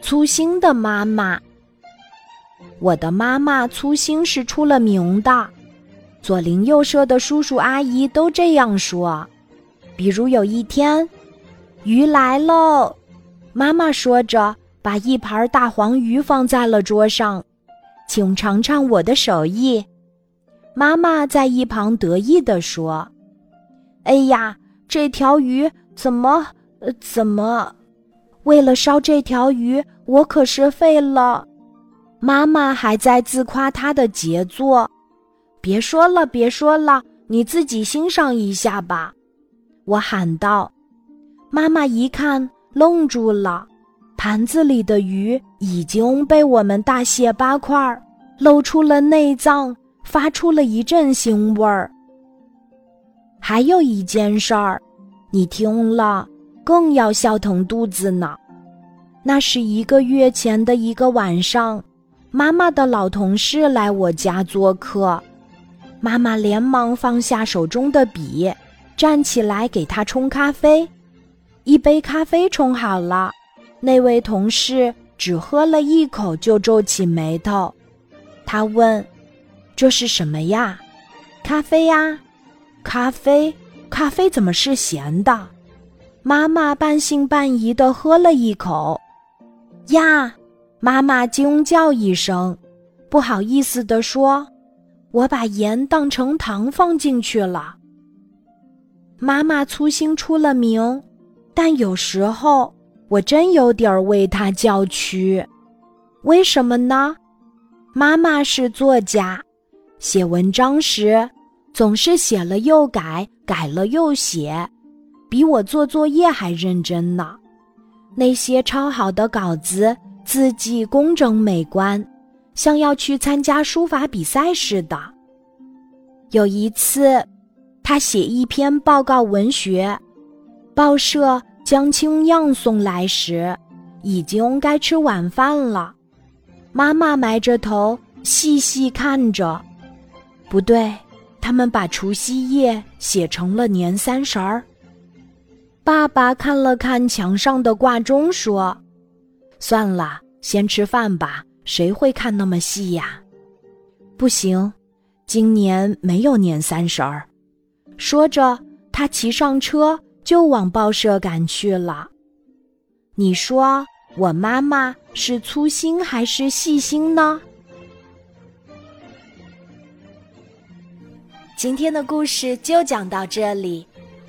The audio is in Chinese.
粗心的妈妈。我的妈妈粗心是出了名的，左邻右舍的叔叔阿姨都这样说。比如有一天，鱼来喽，妈妈说着，把一盘大黄鱼放在了桌上，请尝尝我的手艺。妈妈在一旁得意地说：“哎呀，这条鱼怎么……呃，怎么？为了烧这条鱼，我可是费了。”妈妈还在自夸她的杰作。别说了，别说了，你自己欣赏一下吧。我喊道：“妈妈一看，愣住了。盘子里的鱼已经被我们大卸八块，露出了内脏，发出了一阵腥味儿。还有一件事儿，你听了更要笑疼肚子呢。那是一个月前的一个晚上，妈妈的老同事来我家做客，妈妈连忙放下手中的笔。”站起来给他冲咖啡，一杯咖啡冲好了，那位同事只喝了一口就皱起眉头。他问：“这是什么呀？”“咖啡呀。”“咖啡？咖啡怎么是咸的？”妈妈半信半疑的喝了一口。呀！妈妈惊叫一声，不好意思地说：“我把盐当成糖放进去了。”妈妈粗心出了名，但有时候我真有点为她叫屈。为什么呢？妈妈是作家，写文章时总是写了又改，改了又写，比我做作业还认真呢。那些抄好的稿子，字迹工整美观，像要去参加书法比赛似的。有一次。他写一篇报告文学，报社将清样送来时，已经该吃晚饭了。妈妈埋着头细细看着，不对，他们把除夕夜写成了年三十儿。爸爸看了看墙上的挂钟，说：“算了，先吃饭吧，谁会看那么细呀？”不行，今年没有年三十儿。说着，他骑上车就往报社赶去了。你说我妈妈是粗心还是细心呢？今天的故事就讲到这里，